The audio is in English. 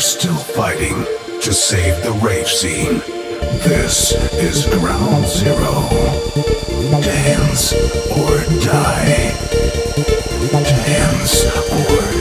still fighting to save the rave scene. This is Ground Zero. Dance or die. Dance or